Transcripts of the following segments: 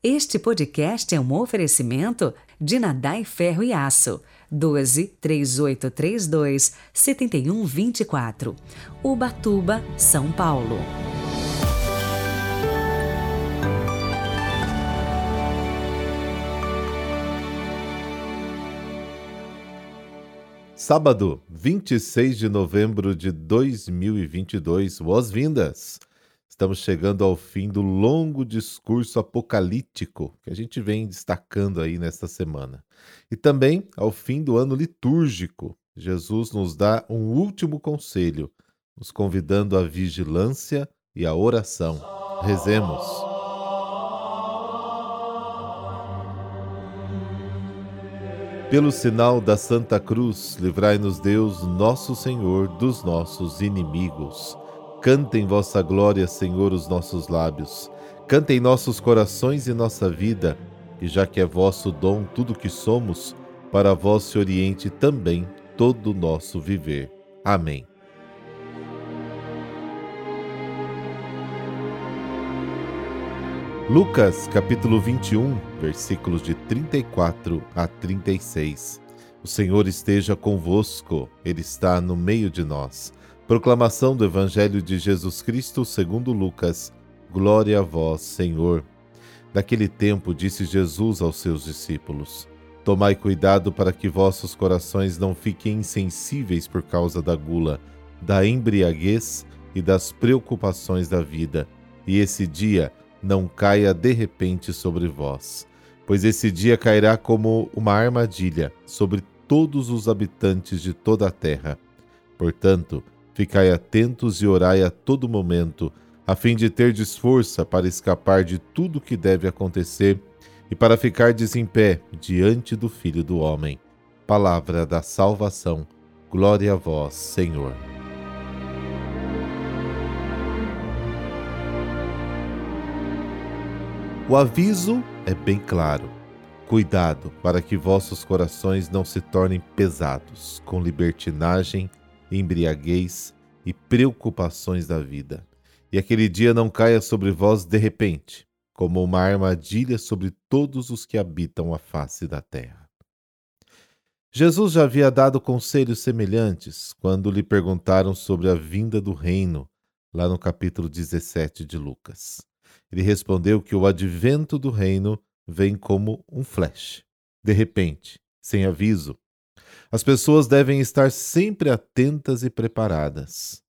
Este podcast é um oferecimento de Nadai Ferro e Aço. 12 3832 7124. Ubatuba, São Paulo. Sábado, 26 de novembro de 2022. Boas-vindas! Estamos chegando ao fim do longo discurso apocalíptico que a gente vem destacando aí nesta semana. E também ao fim do ano litúrgico. Jesus nos dá um último conselho, nos convidando à vigilância e à oração. Rezemos. Pelo sinal da Santa Cruz, livrai-nos Deus, nosso Senhor, dos nossos inimigos. Cantem vossa glória, Senhor, os nossos lábios. Cantem nossos corações e nossa vida, e já que é vosso dom tudo que somos, para vós se oriente também todo o nosso viver. Amém. Lucas capítulo 21, versículos de 34 a 36. O Senhor esteja convosco, Ele está no meio de nós. Proclamação do Evangelho de Jesus Cristo segundo Lucas. Glória a vós, Senhor. Naquele tempo disse Jesus aos seus discípulos: Tomai cuidado para que vossos corações não fiquem insensíveis por causa da gula, da embriaguez e das preocupações da vida, e esse dia não caia de repente sobre vós. Pois esse dia cairá como uma armadilha sobre todos os habitantes de toda a terra. Portanto, Ficai atentos e orai a todo momento, a fim de ter força para escapar de tudo que deve acontecer e para ficar em pé diante do Filho do Homem. Palavra da salvação. Glória a vós, Senhor. O aviso é bem claro. Cuidado para que vossos corações não se tornem pesados com libertinagem embriaguez e preocupações da vida. E aquele dia não caia sobre vós de repente, como uma armadilha sobre todos os que habitam a face da terra. Jesus já havia dado conselhos semelhantes quando lhe perguntaram sobre a vinda do reino, lá no capítulo 17 de Lucas. Ele respondeu que o advento do reino vem como um flash, de repente, sem aviso, as pessoas devem estar sempre atentas e preparadas.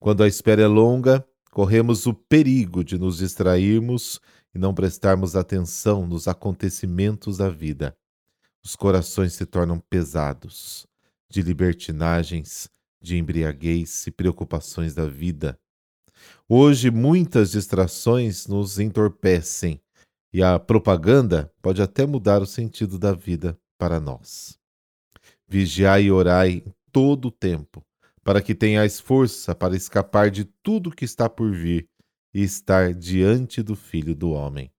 Quando a espera é longa, corremos o perigo de nos distrairmos e não prestarmos atenção nos acontecimentos da vida. Os corações se tornam pesados, de libertinagens, de embriaguez e preocupações da vida. Hoje, muitas distrações nos entorpecem e a propaganda pode até mudar o sentido da vida para nós. Vigiai e orai todo o tempo, para que tenhais força para escapar de tudo que está por vir e estar diante do Filho do Homem.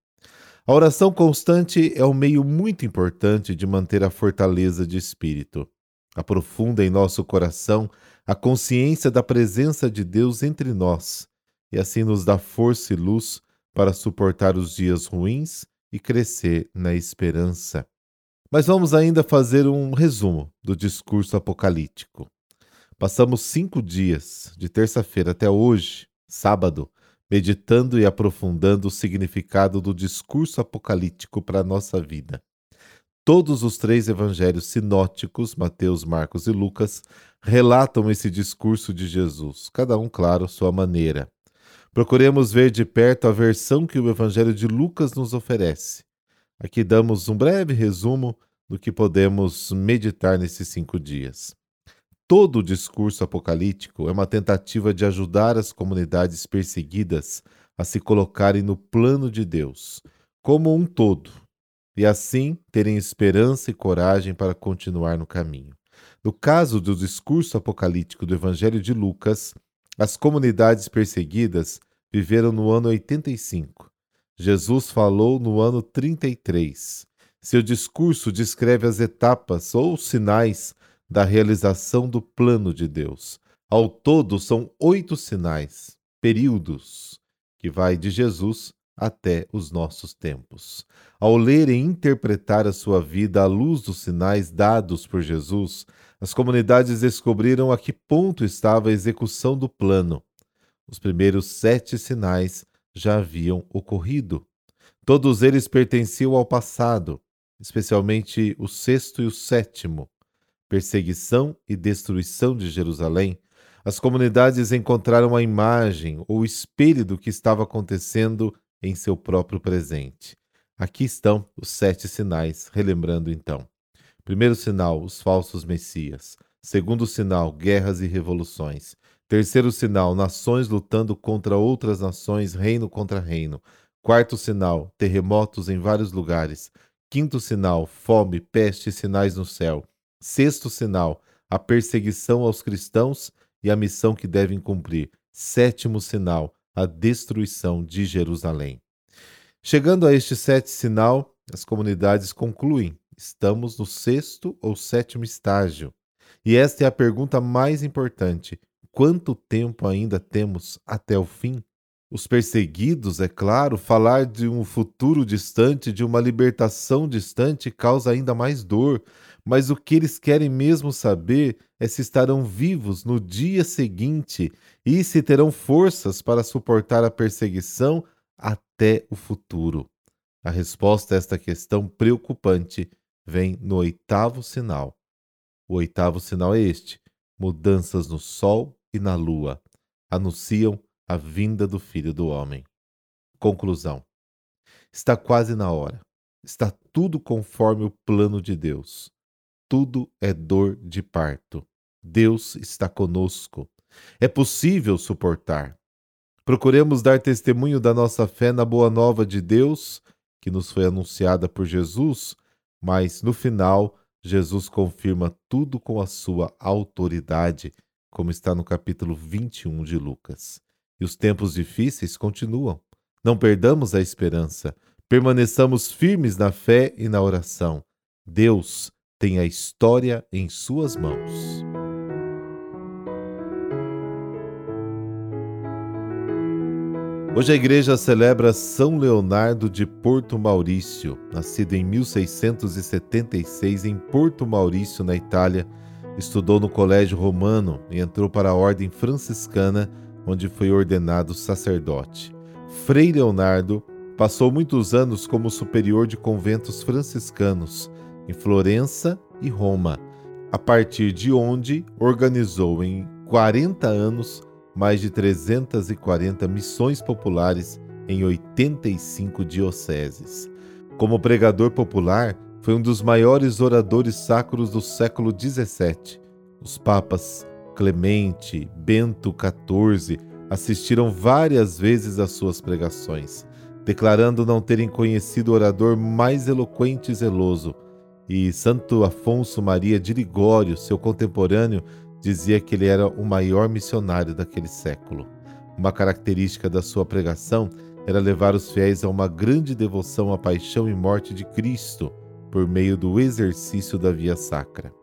A oração constante é um meio muito importante de manter a fortaleza de espírito. Aprofunda em nosso coração a consciência da presença de Deus entre nós e assim nos dá força e luz para suportar os dias ruins e crescer na esperança. Mas vamos ainda fazer um resumo do discurso apocalíptico. Passamos cinco dias, de terça-feira até hoje, sábado, meditando e aprofundando o significado do discurso apocalíptico para a nossa vida. Todos os três evangelhos sinóticos, Mateus, Marcos e Lucas, relatam esse discurso de Jesus, cada um, claro, sua maneira. Procuremos ver de perto a versão que o evangelho de Lucas nos oferece Aqui damos um breve resumo do que podemos meditar nesses cinco dias. Todo o discurso apocalíptico é uma tentativa de ajudar as comunidades perseguidas a se colocarem no plano de Deus, como um todo, e assim terem esperança e coragem para continuar no caminho. No caso do discurso apocalíptico do Evangelho de Lucas, as comunidades perseguidas viveram no ano 85 Jesus falou no ano 33. Seu discurso descreve as etapas ou sinais da realização do plano de Deus. Ao todo, são oito sinais, períodos, que vai de Jesus até os nossos tempos. Ao ler e interpretar a sua vida à luz dos sinais dados por Jesus, as comunidades descobriram a que ponto estava a execução do plano. Os primeiros sete sinais já haviam ocorrido. Todos eles pertenciam ao passado, especialmente o sexto e o sétimo, perseguição e destruição de Jerusalém, as comunidades encontraram a imagem ou espelho do que estava acontecendo em seu próprio presente. Aqui estão os sete sinais, relembrando então. Primeiro sinal, os falsos messias. Segundo sinal, guerras e revoluções. Terceiro sinal, nações lutando contra outras nações, reino contra reino. Quarto sinal, terremotos em vários lugares. Quinto sinal, fome, peste e sinais no céu. Sexto sinal, a perseguição aos cristãos e a missão que devem cumprir. Sétimo sinal, a destruição de Jerusalém. Chegando a este sétimo sinal, as comunidades concluem: estamos no sexto ou sétimo estágio. E esta é a pergunta mais importante: quanto tempo ainda temos até o fim? Os perseguidos, é claro, falar de um futuro distante, de uma libertação distante, causa ainda mais dor, mas o que eles querem mesmo saber é se estarão vivos no dia seguinte e se terão forças para suportar a perseguição até o futuro. A resposta a esta questão preocupante vem no oitavo sinal. O oitavo sinal é este: mudanças no Sol e na Lua anunciam a vinda do Filho do Homem. Conclusão: está quase na hora. Está tudo conforme o plano de Deus tudo é dor de parto. Deus está conosco. É possível suportar. Procuremos dar testemunho da nossa fé na boa nova de Deus, que nos foi anunciada por Jesus, mas no final, Jesus confirma tudo com a sua autoridade, como está no capítulo 21 de Lucas. E os tempos difíceis continuam. Não perdamos a esperança. Permaneçamos firmes na fé e na oração. Deus tem a história em suas mãos. Hoje a igreja celebra São Leonardo de Porto Maurício, nascido em 1676 em Porto Maurício, na Itália. Estudou no Colégio Romano e entrou para a Ordem Franciscana, onde foi ordenado sacerdote. Frei Leonardo passou muitos anos como superior de conventos franciscanos em Florença e Roma, a partir de onde organizou em 40 anos mais de 340 missões populares em 85 dioceses. Como pregador popular, foi um dos maiores oradores sacros do século XVII. Os papas Clemente, Bento XIV assistiram várias vezes às suas pregações, declarando não terem conhecido orador mais eloquente e zeloso, e Santo Afonso Maria de Ligório, seu contemporâneo, dizia que ele era o maior missionário daquele século. Uma característica da sua pregação era levar os fiéis a uma grande devoção à paixão e morte de Cristo por meio do exercício da via sacra.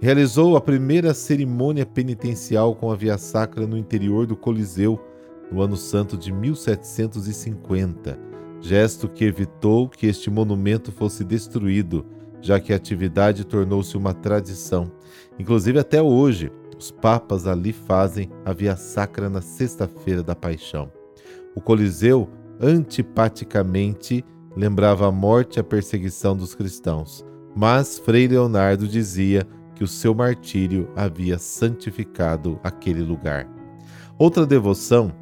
Realizou a primeira cerimônia penitencial com a via sacra no interior do Coliseu no ano santo de 1750, gesto que evitou que este monumento fosse destruído já que a atividade tornou-se uma tradição. Inclusive, até hoje, os papas ali fazem a via sacra na Sexta-feira da Paixão. O Coliseu, antipaticamente, lembrava a morte e a perseguição dos cristãos, mas Frei Leonardo dizia que o seu martírio havia santificado aquele lugar. Outra devoção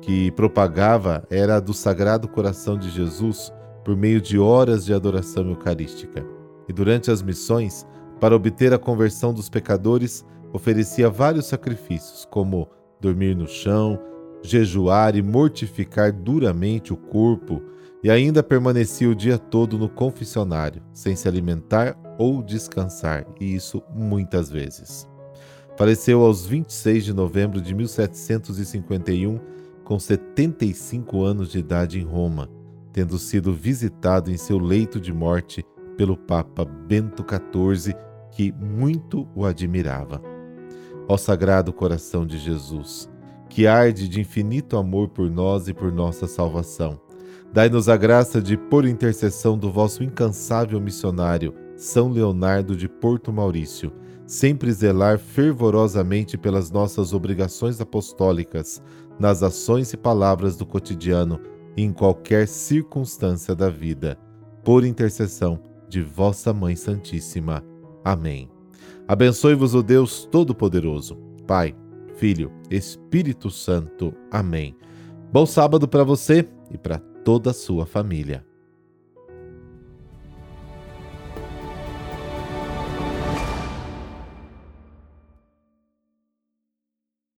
que propagava era a do Sagrado Coração de Jesus por meio de horas de adoração eucarística e durante as missões, para obter a conversão dos pecadores, oferecia vários sacrifícios, como dormir no chão, jejuar e mortificar duramente o corpo, e ainda permanecia o dia todo no confessionário, sem se alimentar ou descansar, e isso muitas vezes. Faleceu aos 26 de novembro de 1751, com 75 anos de idade em Roma, tendo sido visitado em seu leito de morte pelo Papa Bento XIV, que muito o admirava. Ó Sagrado Coração de Jesus, que arde de infinito amor por nós e por nossa salvação, Dai-nos a graça de, por intercessão do vosso incansável missionário, São Leonardo de Porto Maurício, sempre zelar fervorosamente pelas nossas obrigações apostólicas, nas ações e palavras do cotidiano e em qualquer circunstância da vida. Por intercessão de vossa Mãe Santíssima. Amém. Abençoe-vos o Deus Todo-Poderoso, Pai, Filho, Espírito Santo. Amém. Bom sábado para você e para toda a sua família.